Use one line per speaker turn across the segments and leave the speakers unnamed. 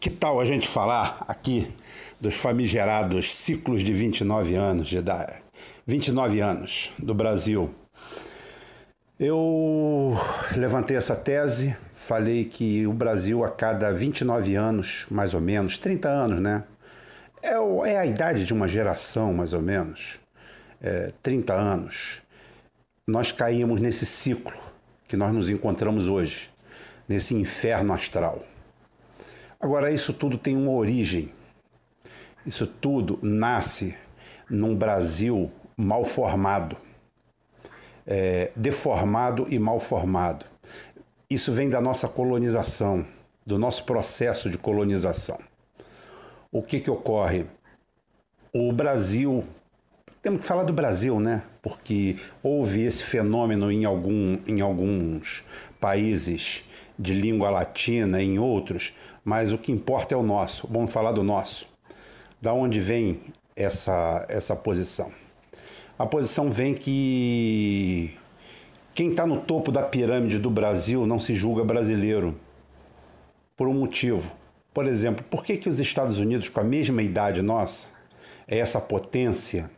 que tal a gente falar aqui dos famigerados ciclos de 29 anos de idade? 29 anos do Brasil. Eu levantei essa tese, falei que o Brasil a cada 29 anos, mais ou menos, 30 anos, né? É, é a idade de uma geração, mais ou menos, é, 30 anos. Nós caímos nesse ciclo que nós nos encontramos hoje, nesse inferno astral. Agora, isso tudo tem uma origem. Isso tudo nasce num Brasil mal formado, é, deformado e mal formado. Isso vem da nossa colonização, do nosso processo de colonização. O que, que ocorre? O Brasil, temos que falar do Brasil, né? Porque houve esse fenômeno em, algum, em alguns países de língua latina, em outros, mas o que importa é o nosso. Vamos falar do nosso. Da onde vem essa, essa posição? A posição vem que quem está no topo da pirâmide do Brasil não se julga brasileiro. Por um motivo. Por exemplo, por que, que os Estados Unidos, com a mesma idade nossa, é essa potência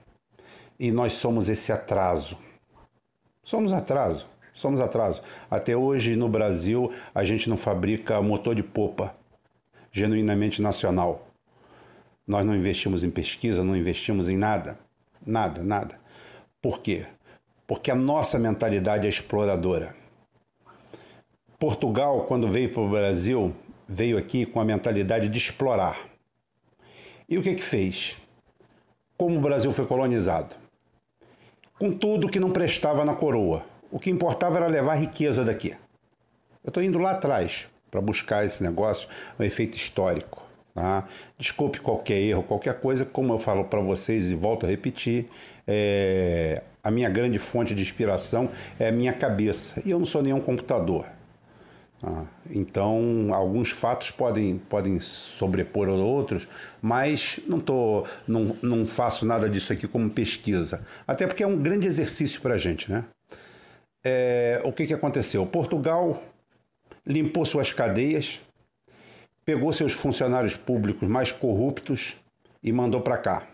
e nós somos esse atraso? Somos atraso. Somos atraso. Até hoje no Brasil a gente não fabrica motor de popa genuinamente nacional. Nós não investimos em pesquisa, não investimos em nada. Nada, nada. Por quê? Porque a nossa mentalidade é exploradora. Portugal, quando veio para o Brasil, veio aqui com a mentalidade de explorar. E o que que fez? Como o Brasil foi colonizado? Com tudo que não prestava na coroa. O que importava era levar riqueza daqui. Eu estou indo lá atrás para buscar esse negócio, um efeito histórico. Tá? Desculpe qualquer erro, qualquer coisa, como eu falo para vocês e volto a repetir, é... a minha grande fonte de inspiração é a minha cabeça. E eu não sou nenhum computador. Tá? Então, alguns fatos podem, podem sobrepor a outros, mas não, tô, não, não faço nada disso aqui como pesquisa. Até porque é um grande exercício para a gente. Né? É... o que, que aconteceu? Portugal limpou suas cadeias, pegou seus funcionários públicos mais corruptos e mandou para cá.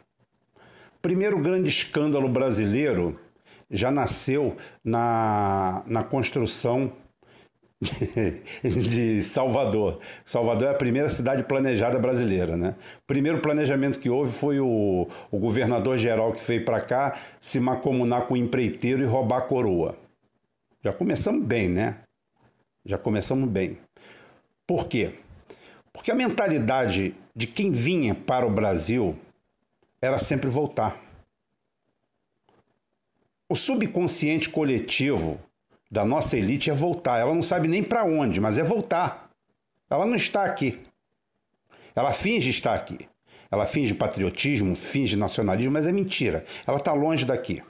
Primeiro grande escândalo brasileiro já nasceu na, na construção de Salvador. Salvador é a primeira cidade planejada brasileira, né? Primeiro planejamento que houve foi o, o governador geral que veio para cá se macomunar com o empreiteiro e roubar a coroa. Já começamos bem, né? Já começamos bem. Por quê? Porque a mentalidade de quem vinha para o Brasil era sempre voltar. O subconsciente coletivo da nossa elite é voltar. Ela não sabe nem para onde, mas é voltar. Ela não está aqui. Ela finge estar aqui. Ela finge patriotismo, finge nacionalismo, mas é mentira. Ela está longe daqui.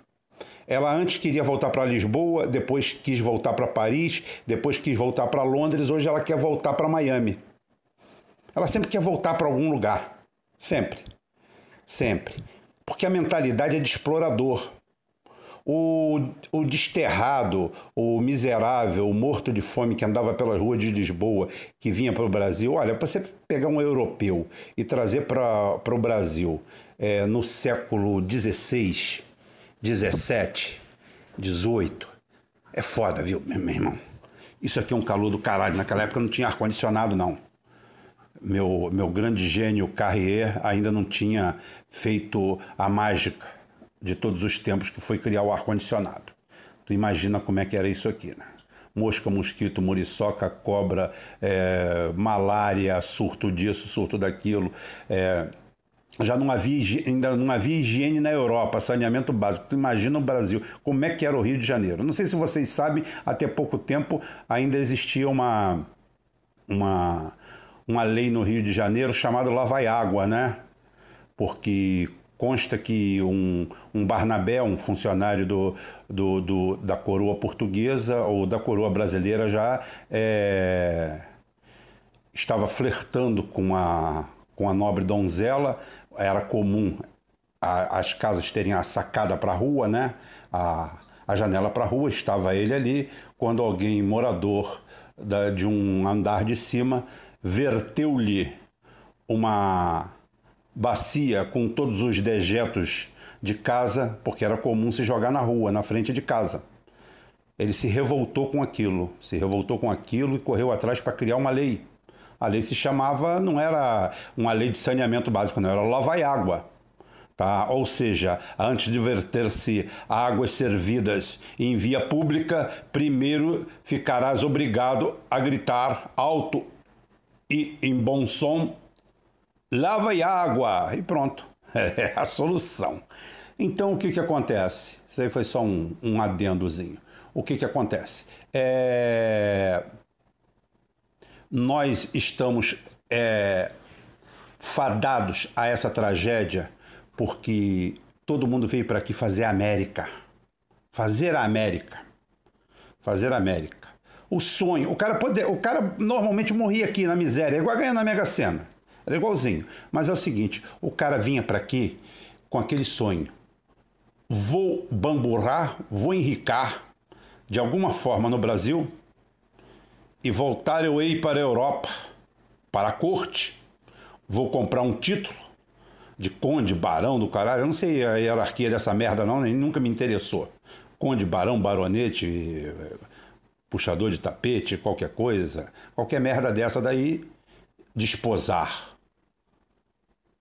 Ela antes queria voltar para Lisboa, depois quis voltar para Paris, depois quis voltar para Londres, hoje ela quer voltar para Miami. Ela sempre quer voltar para algum lugar. Sempre. Sempre. Porque a mentalidade é de explorador. O, o desterrado, o miserável, o morto de fome que andava pelas ruas de Lisboa, que vinha para o Brasil, olha, para você pegar um europeu e trazer para o Brasil é, no século XVI, 17, 18. É foda, viu, meu irmão? Isso aqui é um calor do caralho. Naquela época não tinha ar-condicionado, não. Meu, meu grande gênio Carrier ainda não tinha feito a mágica de todos os tempos que foi criar o ar-condicionado. Tu imagina como é que era isso aqui, né? Mosca, mosquito, muriçoca, cobra, é, malária, surto disso, surto daquilo. É, já não havia, ainda não havia higiene na Europa, saneamento básico. Tu imagina o Brasil, como é que era o Rio de Janeiro. Não sei se vocês sabem, até pouco tempo ainda existia uma, uma, uma lei no Rio de Janeiro chamada Lavai Água, né? Porque consta que um, um Barnabé, um funcionário do, do, do, da coroa portuguesa ou da coroa brasileira já é, estava flertando com a, com a nobre donzela era comum a, as casas terem a sacada para a rua, né? A, a janela para a rua, estava ele ali, quando alguém morador da, de um andar de cima verteu-lhe uma bacia com todos os dejetos de casa, porque era comum se jogar na rua, na frente de casa. Ele se revoltou com aquilo, se revoltou com aquilo e correu atrás para criar uma lei. A lei se chamava, não era uma lei de saneamento básico, não, era Lava e Água. Tá? Ou seja, antes de verter-se águas servidas em via pública, primeiro ficarás obrigado a gritar alto e em bom som: lava e água! E pronto, é a solução. Então o que, que acontece? Isso aí foi só um, um adendozinho. O que, que acontece? É... Nós estamos é... fadados a essa tragédia porque todo mundo veio para aqui fazer a América. Fazer a América. Fazer a América. O sonho, o cara, pode, o cara normalmente morria aqui na miséria, igual ganhar na Mega Sena. Era igualzinho. Mas é o seguinte, o cara vinha para aqui com aquele sonho. Vou bamburrar, vou enricar de alguma forma no Brasil e voltar eu ir para a Europa, para a corte. Vou comprar um título de conde, barão do caralho. Eu não sei a hierarquia dessa merda, não, nem nunca me interessou. Conde, barão, baronete, puxador de tapete, qualquer coisa, qualquer merda dessa daí, desposar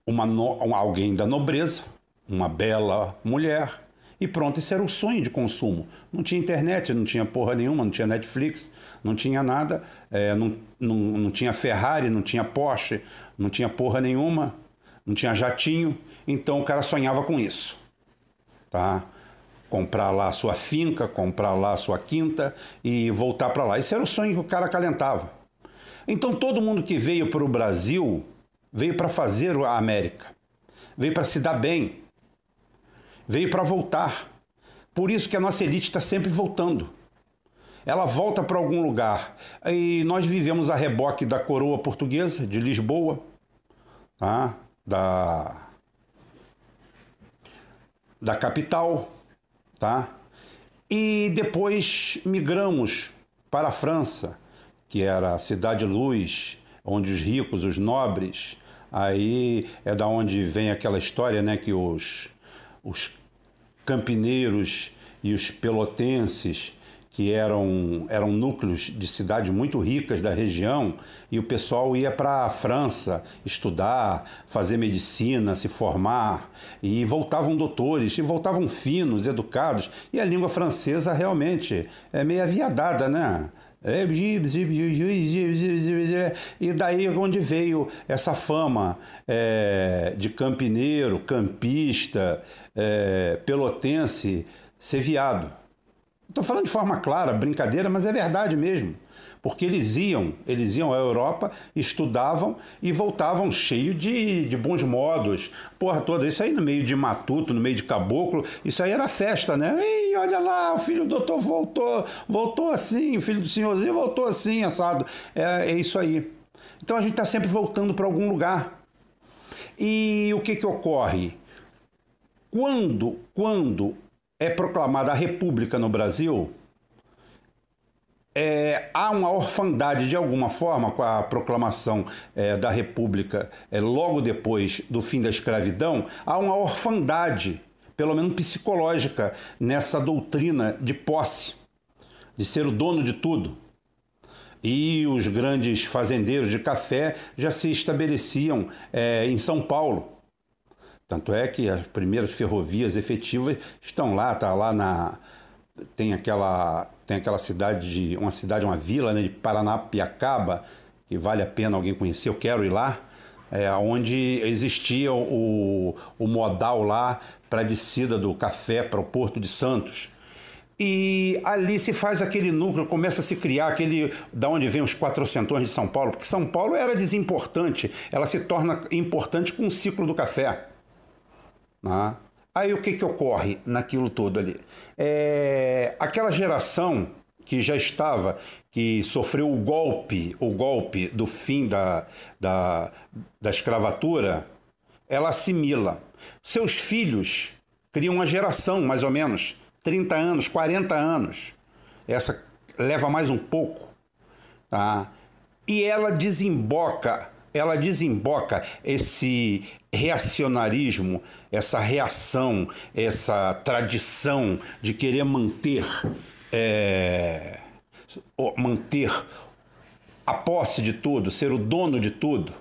uma no, alguém da nobreza, uma bela mulher, e pronto, esse era o sonho de consumo. Não tinha internet, não tinha porra nenhuma, não tinha Netflix, não tinha nada, é, não, não, não tinha Ferrari, não tinha Porsche, não tinha porra nenhuma não tinha jatinho, então o cara sonhava com isso. Tá? Comprar lá a sua finca, comprar lá a sua quinta e voltar para lá. Esse era o sonho que o cara acalentava. Então todo mundo que veio para o Brasil veio para fazer a América, veio para se dar bem, veio para voltar. Por isso que a nossa elite está sempre voltando. Ela volta para algum lugar. E nós vivemos a reboque da coroa portuguesa de Lisboa, tá? da, da capital, tá? E depois migramos para a França, que era a cidade luz, onde os ricos, os nobres, aí é da onde vem aquela história, né, que os, os campineiros e os pelotenses que eram, eram núcleos de cidades muito ricas da região, e o pessoal ia para a França estudar, fazer medicina, se formar, e voltavam doutores, e voltavam finos, educados, e a língua francesa realmente é meio aviadada, né? E daí onde veio essa fama é, de campineiro, campista, é, pelotense, ser viado. Estou falando de forma clara, brincadeira, mas é verdade mesmo. Porque eles iam, eles iam à Europa, estudavam e voltavam cheio de, de bons modos. Porra toda, isso aí no meio de matuto, no meio de caboclo, isso aí era festa, né? Ei, olha lá, o filho do doutor voltou, voltou assim, o filho do senhorzinho voltou assim, assado. É, é isso aí. Então a gente está sempre voltando para algum lugar. E o que, que ocorre? Quando, quando é proclamada a República no Brasil, é, há uma orfandade de alguma forma com a proclamação é, da República é, logo depois do fim da escravidão, há uma orfandade, pelo menos psicológica, nessa doutrina de posse, de ser o dono de tudo. E os grandes fazendeiros de café já se estabeleciam é, em São Paulo tanto é que as primeiras ferrovias efetivas estão lá, tá lá na tem aquela tem aquela cidade de uma cidade, uma vila né, de Paranapiacaba que vale a pena alguém conhecer. Eu quero ir lá, é, onde existia o, o modal lá para a descida do café para o Porto de Santos. E ali se faz aquele núcleo, começa a se criar aquele da onde vem os quatrocentões de São Paulo, porque São Paulo era desimportante, ela se torna importante com o ciclo do café. Né? Aí o que, que ocorre naquilo todo ali? É, aquela geração que já estava, que sofreu o golpe, o golpe do fim da, da, da escravatura, ela assimila. Seus filhos criam uma geração, mais ou menos, 30 anos, 40 anos. Essa leva mais um pouco. Tá? E ela desemboca ela desemboca esse reacionarismo, essa reação, essa tradição de querer manter, é, manter a posse de tudo, ser o dono de tudo,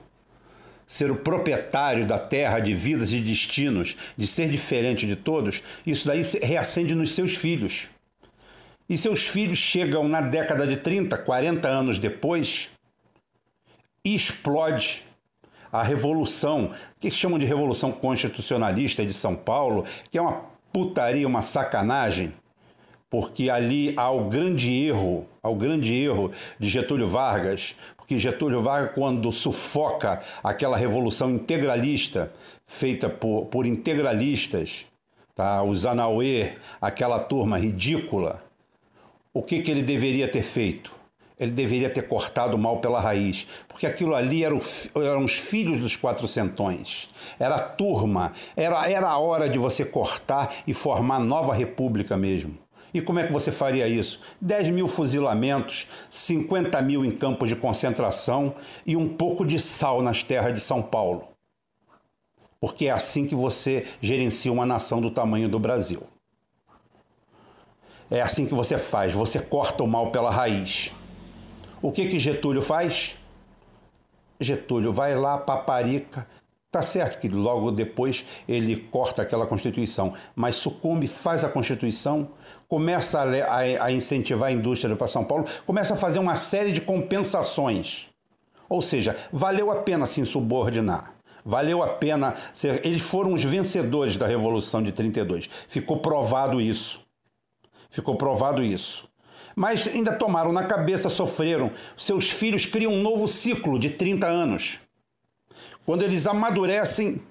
ser o proprietário da terra, de vidas e destinos, de ser diferente de todos, isso daí reacende nos seus filhos. E seus filhos chegam na década de 30, 40 anos depois e explode a revolução, que chamam de revolução constitucionalista de São Paulo, que é uma putaria, uma sacanagem, porque ali há o grande erro, há o grande erro de Getúlio Vargas, porque Getúlio Vargas, quando sufoca aquela revolução integralista feita por, por integralistas, tá? o Zanauê, aquela turma ridícula, o que, que ele deveria ter feito? Ele deveria ter cortado o mal pela raiz, porque aquilo ali era o, eram os filhos dos quatrocentões, era a turma, era, era a hora de você cortar e formar nova república mesmo. E como é que você faria isso? 10 mil fuzilamentos, 50 mil em campos de concentração e um pouco de sal nas terras de São Paulo. Porque é assim que você gerencia uma nação do tamanho do Brasil. É assim que você faz, você corta o mal pela raiz. O que que Getúlio faz? Getúlio vai lá, paparica, Tá certo que logo depois ele corta aquela Constituição, mas sucumbe, faz a Constituição, começa a, a, a incentivar a indústria para São Paulo, começa a fazer uma série de compensações. Ou seja, valeu a pena se insubordinar. Valeu a pena ser. Eles foram os vencedores da Revolução de 32. Ficou provado isso. Ficou provado isso. Mas ainda tomaram na cabeça, sofreram. Seus filhos criam um novo ciclo de 30 anos. Quando eles amadurecem,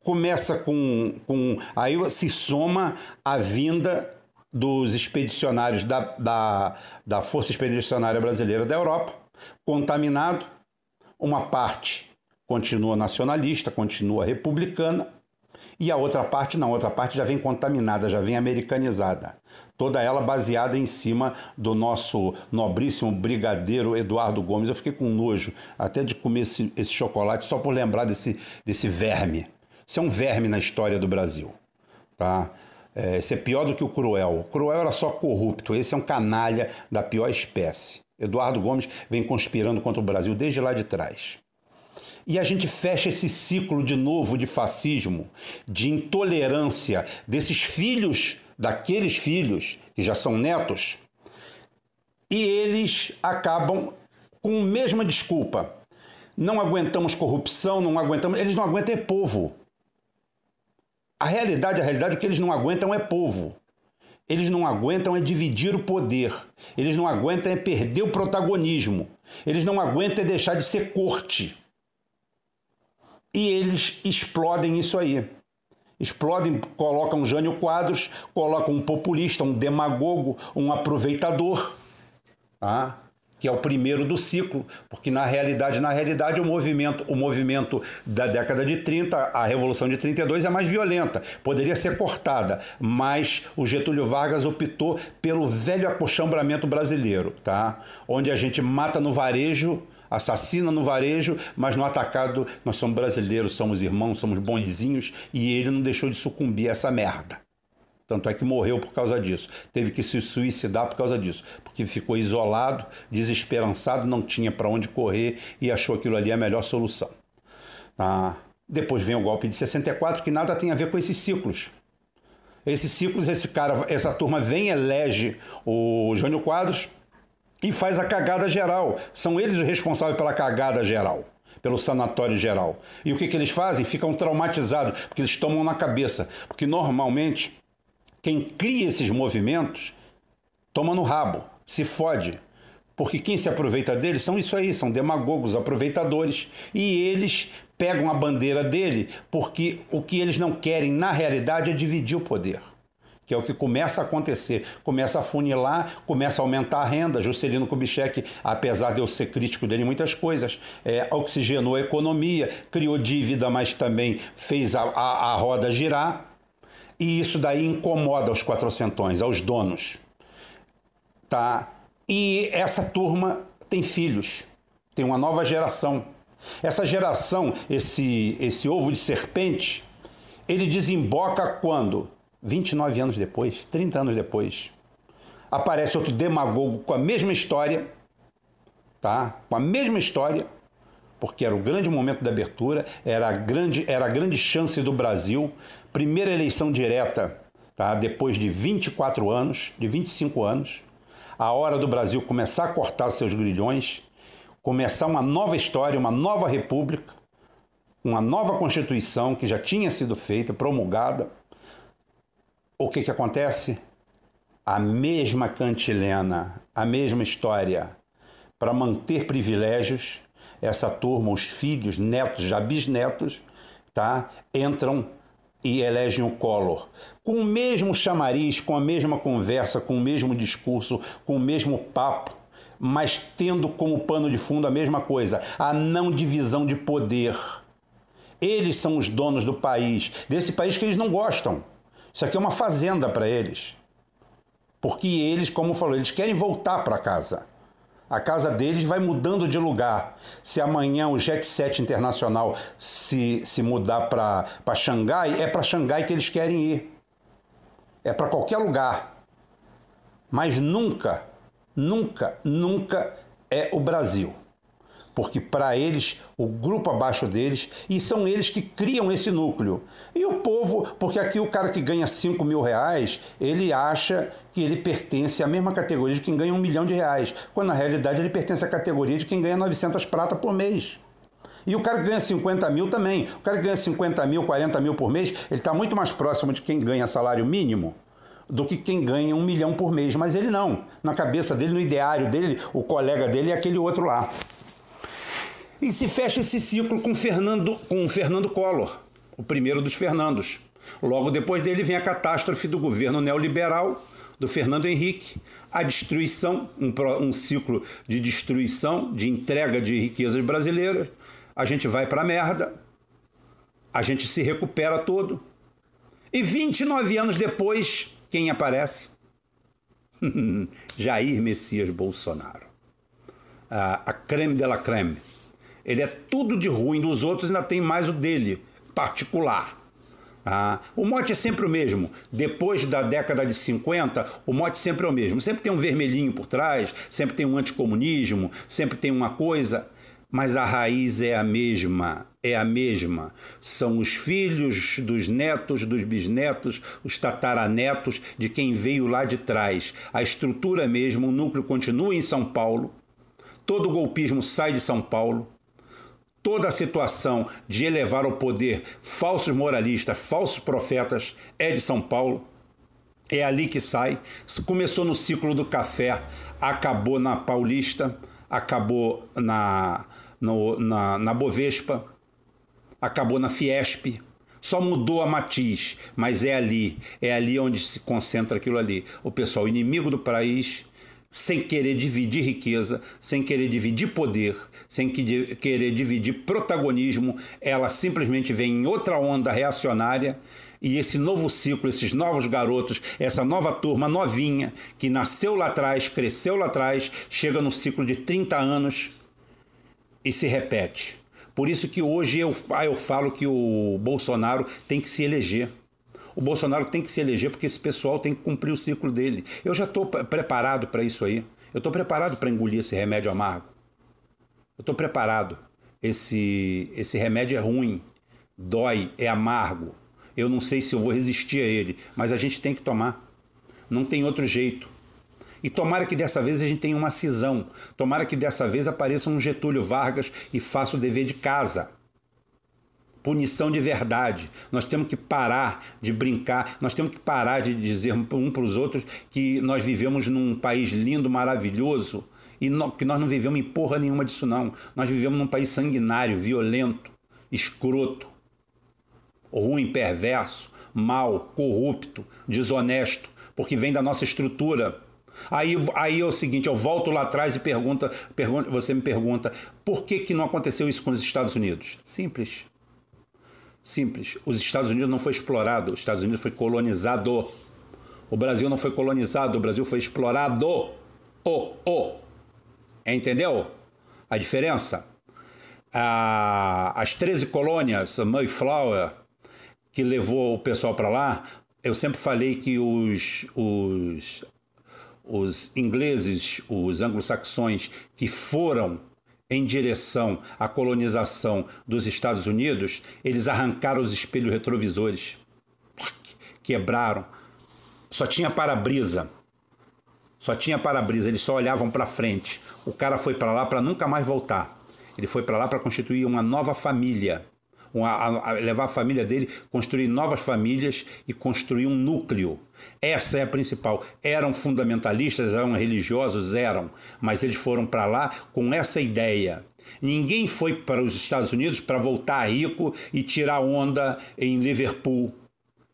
começa com, com. Aí se soma a vinda dos expedicionários da, da, da Força Expedicionária Brasileira da Europa, contaminado. Uma parte continua nacionalista, continua republicana, e a outra parte não, a outra parte já vem contaminada, já vem americanizada. Toda ela baseada em cima do nosso nobríssimo brigadeiro Eduardo Gomes. Eu fiquei com nojo até de comer esse, esse chocolate só por lembrar desse, desse verme. Isso é um verme na história do Brasil. Tá? É, esse é pior do que o Cruel. O Cruel era só corrupto, esse é um canalha da pior espécie. Eduardo Gomes vem conspirando contra o Brasil desde lá de trás. E a gente fecha esse ciclo de novo de fascismo, de intolerância desses filhos, daqueles filhos que já são netos, e eles acabam com a mesma desculpa. Não aguentamos corrupção, não aguentamos. Eles não aguentam é povo. A realidade, a realidade, o que eles não aguentam é povo. Eles não aguentam é dividir o poder. Eles não aguentam é perder o protagonismo. Eles não aguentam é deixar de ser corte. E eles explodem isso aí. Explodem, colocam Jânio Quadros, colocam um populista, um demagogo, um aproveitador, tá? que é o primeiro do ciclo, porque na realidade, na realidade, o movimento, o movimento da década de 30, a Revolução de 32 é mais violenta, poderia ser cortada, mas o Getúlio Vargas optou pelo velho acochambramento brasileiro, tá? Onde a gente mata no varejo assassina no varejo, mas no atacado nós somos brasileiros, somos irmãos, somos bonzinhos e ele não deixou de sucumbir a essa merda. Tanto é que morreu por causa disso. Teve que se suicidar por causa disso. Porque ficou isolado, desesperançado, não tinha para onde correr e achou aquilo ali a melhor solução. Ah, depois vem o golpe de 64, que nada tem a ver com esses ciclos. Esses ciclos, esse cara, essa turma vem, elege o Jânio Quadros, e faz a cagada geral. São eles os responsáveis pela cagada geral, pelo sanatório geral. E o que, que eles fazem? Ficam traumatizados, porque eles tomam na cabeça. Porque normalmente quem cria esses movimentos toma no rabo, se fode. Porque quem se aproveita deles são isso aí, são demagogos, aproveitadores. E eles pegam a bandeira dele porque o que eles não querem, na realidade, é dividir o poder que é o que começa a acontecer. Começa a funilar, começa a aumentar a renda. Juscelino Kubitschek, apesar de eu ser crítico dele em muitas coisas, é, oxigenou a economia, criou dívida, mas também fez a, a, a roda girar. E isso daí incomoda os quatrocentões, aos donos. Tá? E essa turma tem filhos, tem uma nova geração. Essa geração, esse, esse ovo de serpente, ele desemboca quando? 29 anos depois, 30 anos depois. Aparece outro demagogo com a mesma história, tá? Com a mesma história, porque era o grande momento da abertura, era a grande, era a grande chance do Brasil, primeira eleição direta, tá? Depois de 24 anos, de 25 anos, a hora do Brasil começar a cortar seus grilhões, começar uma nova história, uma nova república, uma nova constituição que já tinha sido feita, promulgada. O que que acontece? A mesma cantilena, a mesma história. Para manter privilégios, essa turma, os filhos, netos, já bisnetos, tá? entram e elegem o Collor. Com o mesmo chamariz, com a mesma conversa, com o mesmo discurso, com o mesmo papo, mas tendo como pano de fundo a mesma coisa, a não divisão de poder. Eles são os donos do país, desse país que eles não gostam. Isso aqui é uma fazenda para eles. Porque eles, como falou, eles querem voltar para casa. A casa deles vai mudando de lugar. Se amanhã o Jet Set Internacional se, se mudar para Xangai, é para Xangai que eles querem ir. É para qualquer lugar. Mas nunca, nunca, nunca é o Brasil porque para eles, o grupo abaixo deles, e são eles que criam esse núcleo. E o povo, porque aqui o cara que ganha 5 mil reais, ele acha que ele pertence à mesma categoria de quem ganha um milhão de reais, quando na realidade ele pertence à categoria de quem ganha 900 prata por mês. E o cara que ganha 50 mil também. O cara que ganha 50 mil, 40 mil por mês, ele está muito mais próximo de quem ganha salário mínimo do que quem ganha um milhão por mês. Mas ele não. Na cabeça dele, no ideário dele, o colega dele é aquele outro lá. E se fecha esse ciclo com Fernando, com Fernando Collor, o primeiro dos Fernandos. Logo depois dele vem a catástrofe do governo neoliberal do Fernando Henrique, a destruição, um, um ciclo de destruição, de entrega de riquezas brasileiras. A gente vai para merda, a gente se recupera todo. E 29 anos depois, quem aparece? Jair Messias Bolsonaro. A, a creme de la creme ele é tudo de ruim dos outros, ainda tem mais o dele, particular. Ah, o mote é sempre o mesmo. Depois da década de 50, o mote sempre é o mesmo. Sempre tem um vermelhinho por trás, sempre tem um anticomunismo, sempre tem uma coisa, mas a raiz é a mesma. É a mesma. São os filhos dos netos, dos bisnetos, os tataranetos de quem veio lá de trás. A estrutura é mesmo, o núcleo continua em São Paulo. Todo o golpismo sai de São Paulo toda a situação de elevar ao poder falsos moralistas, falsos profetas é de São Paulo. É ali que sai. Começou no ciclo do café, acabou na Paulista, acabou na, no, na, na Bovespa, acabou na Fiesp. Só mudou a matiz, mas é ali, é ali onde se concentra aquilo ali. O pessoal inimigo do país sem querer dividir riqueza, sem querer dividir poder, sem querer dividir protagonismo, ela simplesmente vem em outra onda reacionária e esse novo ciclo, esses novos garotos, essa nova turma novinha que nasceu lá atrás, cresceu lá atrás, chega no ciclo de 30 anos e se repete. Por isso que hoje eu, ah, eu falo que o Bolsonaro tem que se eleger. O Bolsonaro tem que se eleger porque esse pessoal tem que cumprir o ciclo dele. Eu já estou preparado para isso aí. Eu estou preparado para engolir esse remédio amargo. Eu estou preparado. Esse, esse remédio é ruim, dói, é amargo. Eu não sei se eu vou resistir a ele, mas a gente tem que tomar. Não tem outro jeito. E tomara que dessa vez a gente tenha uma cisão. Tomara que dessa vez apareça um Getúlio Vargas e faça o dever de casa punição de verdade. Nós temos que parar de brincar, nós temos que parar de dizer um para os outros que nós vivemos num país lindo, maravilhoso e que nós não vivemos em porra nenhuma disso, não. Nós vivemos num país sanguinário, violento, escroto, ruim, perverso, mal, corrupto, desonesto, porque vem da nossa estrutura. Aí, aí é o seguinte, eu volto lá atrás e pergunta, pergunta, você me pergunta, por que, que não aconteceu isso com os Estados Unidos? Simples. Simples. Os Estados Unidos não foi explorado, os Estados Unidos foi colonizado. O Brasil não foi colonizado, o Brasil foi explorado. O, o. Entendeu? A diferença? a, as 13 colônias, Mayflower, que levou o pessoal para lá, eu sempre falei que os, os, os ingleses, os anglo-saxões que foram em direção à colonização dos Estados Unidos, eles arrancaram os espelhos retrovisores, quebraram, só tinha para-brisa. Só tinha para-brisa, eles só olhavam para frente. O cara foi para lá para nunca mais voltar. Ele foi para lá para constituir uma nova família. Uma, a, a, levar a família dele, construir novas famílias e construir um núcleo. Essa é a principal. Eram fundamentalistas, eram religiosos, eram, mas eles foram para lá com essa ideia. Ninguém foi para os Estados Unidos para voltar rico e tirar onda em Liverpool,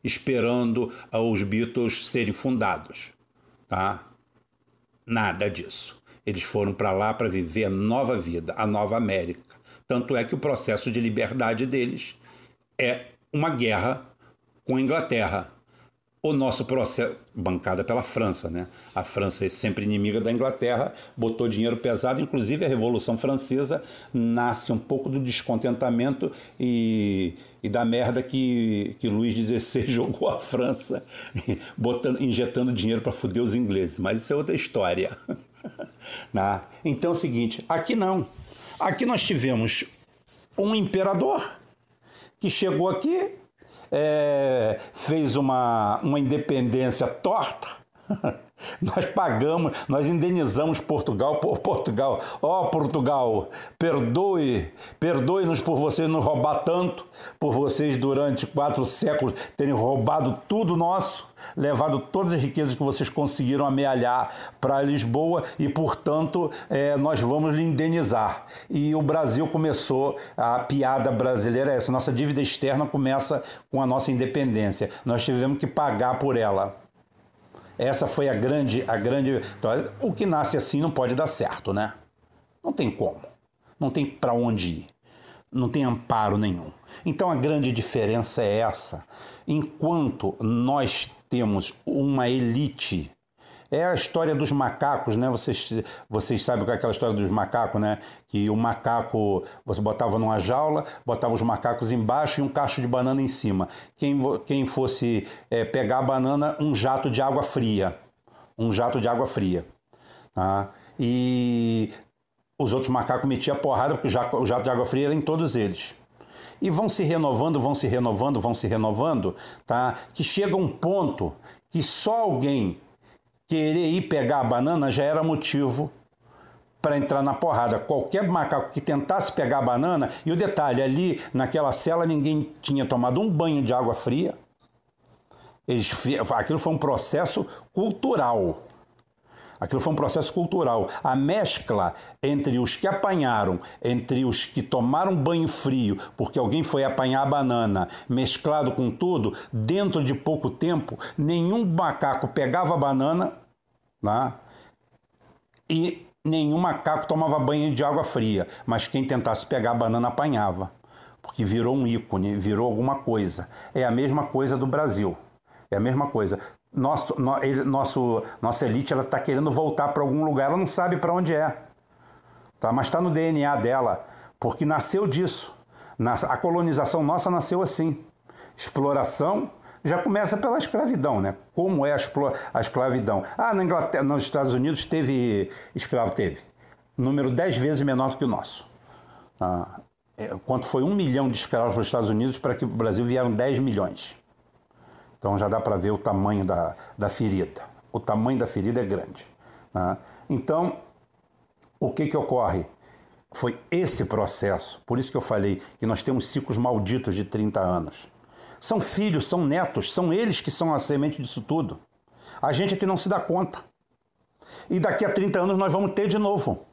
esperando os Beatles serem fundados. Tá? Nada disso. Eles foram para lá para viver a nova vida, a nova América. Tanto é que o processo de liberdade deles é uma guerra com a Inglaterra. O nosso processo, bancada pela França, né? A França é sempre inimiga da Inglaterra, botou dinheiro pesado, inclusive a Revolução Francesa nasce um pouco do descontentamento e, e da merda que, que Luís XVI jogou a França, botando, injetando dinheiro para foder os ingleses. Mas isso é outra história. Então é o seguinte: aqui não. Aqui nós tivemos um imperador que chegou aqui, é, fez uma, uma independência torta. Nós pagamos, nós indenizamos Portugal por Portugal. Ó oh, Portugal, perdoe, perdoe-nos por vocês nos roubar tanto, por vocês durante quatro séculos terem roubado tudo nosso, levado todas as riquezas que vocês conseguiram amealhar para Lisboa e, portanto, é, nós vamos lhe indenizar. E o Brasil começou, a piada brasileira é essa, nossa dívida externa começa com a nossa independência. Nós tivemos que pagar por ela. Essa foi a grande, a grande. Então, o que nasce assim não pode dar certo, né? Não tem como. Não tem para onde ir. Não tem amparo nenhum. Então a grande diferença é essa. Enquanto nós temos uma elite é a história dos macacos, né? Vocês, vocês sabem é aquela história dos macacos, né? Que o macaco, você botava numa jaula, botava os macacos embaixo e um cacho de banana em cima. Quem, quem fosse é, pegar a banana, um jato de água fria. Um jato de água fria. Tá? E os outros macacos metiam porrada, porque o jato de água fria era em todos eles e vão se renovando, vão se renovando, vão se renovando, tá? Que chega um ponto que só alguém querer ir pegar a banana já era motivo para entrar na porrada. Qualquer macaco que tentasse pegar a banana, e o detalhe, ali naquela cela ninguém tinha tomado um banho de água fria. Eles, aquilo foi um processo cultural. Aquilo foi um processo cultural. A mescla entre os que apanharam, entre os que tomaram banho frio, porque alguém foi apanhar a banana, mesclado com tudo, dentro de pouco tempo, nenhum macaco pegava a banana Né? E nenhum macaco tomava banho de água fria, mas quem tentasse pegar a banana apanhava, porque virou um ícone, virou alguma coisa. É a mesma coisa do Brasil. É a mesma coisa. Nosso, no, ele, nosso, nossa elite ela está querendo voltar para algum lugar, ela não sabe para onde é. Tá? Mas está no DNA dela, porque nasceu disso. A colonização nossa nasceu assim: exploração já começa pela escravidão, né? Como é a, escravidão? Ah, na Inglaterra, nos Estados Unidos teve escravo, teve. Número 10 vezes menor do que o nosso. Ah, é, quanto foi um milhão de escravos para os Estados Unidos, para que o Brasil vieram 10 milhões. Então já dá para ver o tamanho da, da ferida. O tamanho da ferida é grande. Né? Então, o que, que ocorre? Foi esse processo, por isso que eu falei que nós temos ciclos malditos de 30 anos. São filhos, são netos, são eles que são a semente disso tudo. A gente é que não se dá conta. E daqui a 30 anos nós vamos ter de novo.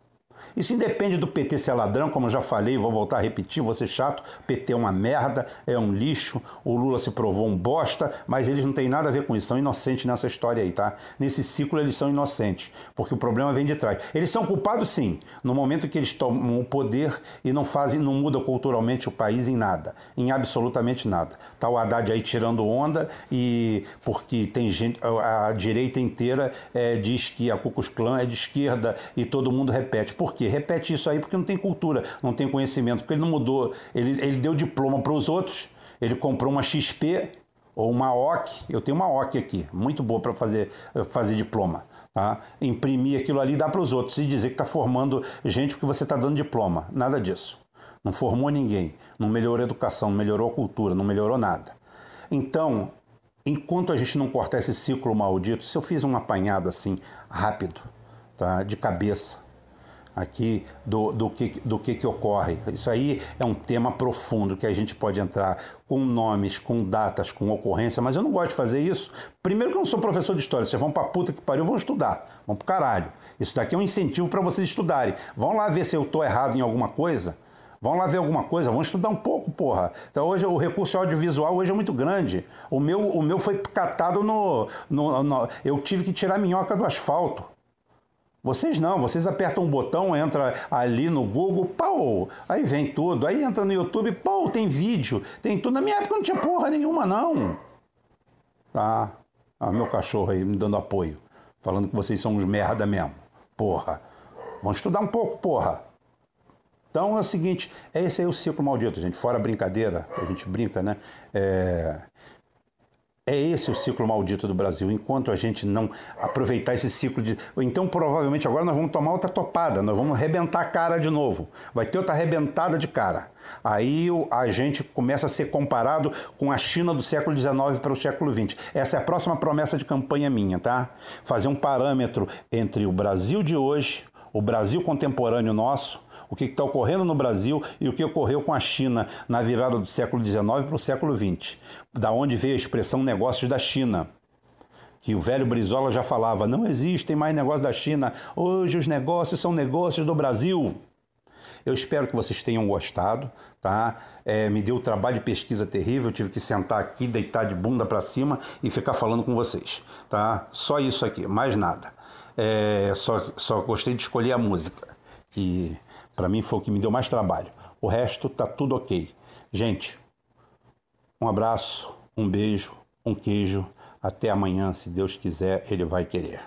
Isso independe do PT ser ladrão, como eu já falei, vou voltar a repetir, vou ser chato. PT é uma merda, é um lixo, o Lula se provou um bosta, mas eles não têm nada a ver com isso, são inocentes nessa história aí, tá? Nesse ciclo eles são inocentes, porque o problema vem de trás. Eles são culpados sim, no momento que eles tomam o poder e não fazem, não muda culturalmente o país em nada, em absolutamente nada. Tá o Haddad aí tirando onda e porque tem gente, a direita inteira é, diz que a Ku Klux Klan é de esquerda e todo mundo repete. Por Por quê? Repete isso aí porque não tem cultura, não tem conhecimento, porque ele não mudou. Ele, ele deu diploma para os outros, ele comprou uma XP ou uma OC. Eu tenho uma OC aqui, muito boa para fazer, fazer diploma. Tá? Imprimir aquilo ali dá para os outros e dizer que está formando gente porque você está dando diploma. Nada disso. Não formou ninguém, não melhorou a educação, não melhorou a cultura, não melhorou nada. Então, enquanto a gente não cortar esse ciclo maldito, se eu fiz um apanhado assim, rápido, tá? de cabeça, aqui do, do, que, do que, que ocorre. Isso aí é um tema profundo que a gente pode entrar com nomes, com datas, com ocorrência, mas eu não gosto de fazer isso. Primeiro que eu não sou professor de história, vocês vão pra puta que pariu, vão estudar, vão pro caralho. Isso daqui é um incentivo para vocês estudarem. Vão lá ver se eu tô errado em alguma coisa. Vão lá ver alguma coisa, vão estudar um pouco, porra. Então hoje o recurso audiovisual hoje é muito grande. O meu, o meu foi catado no, no, no Eu tive que tirar minhoca do asfalto. Vocês não, vocês apertam um botão, entra ali no Google, pau, aí vem tudo. Aí entra no YouTube, pau, tem vídeo, tem tudo. Na minha época não tinha porra nenhuma, não. Tá. Ah, meu cachorro aí me dando apoio, falando que vocês são uns merda mesmo. Porra. Vamos estudar um pouco, porra. Então é o seguinte, é esse aí o ciclo maldito, gente. Fora a brincadeira, que a gente brinca, né? É, é esse o ciclo maldito do Brasil. Enquanto a gente não aproveitar esse ciclo de. Então, provavelmente, agora nós vamos tomar outra topada, nós vamos arrebentar a cara de novo. Vai ter outra arrebentada de cara. Aí a gente começa a ser comparado com a China do século XIX para o século XX. Essa é a próxima promessa de campanha minha, tá? Fazer um parâmetro entre o Brasil de hoje, o Brasil contemporâneo nosso o que está ocorrendo no Brasil e o que ocorreu com a China na virada do século XIX para o século XX. Da onde veio a expressão negócios da China que o velho Brizola já falava, não existem mais negócios da China, hoje os negócios são negócios do Brasil. Eu espero que vocês tenham gostado, tá? É, me deu um trabalho de pesquisa terrível, tive que sentar aqui, deitar de bunda para cima e ficar falando com vocês, tá? Só isso aqui, mais nada é, só, só gostei de escolher a música, que para mim foi o que me deu mais trabalho. O resto tá tudo ok. Gente, um abraço, um beijo, um queijo. Até amanhã, se Deus quiser, ele vai querer.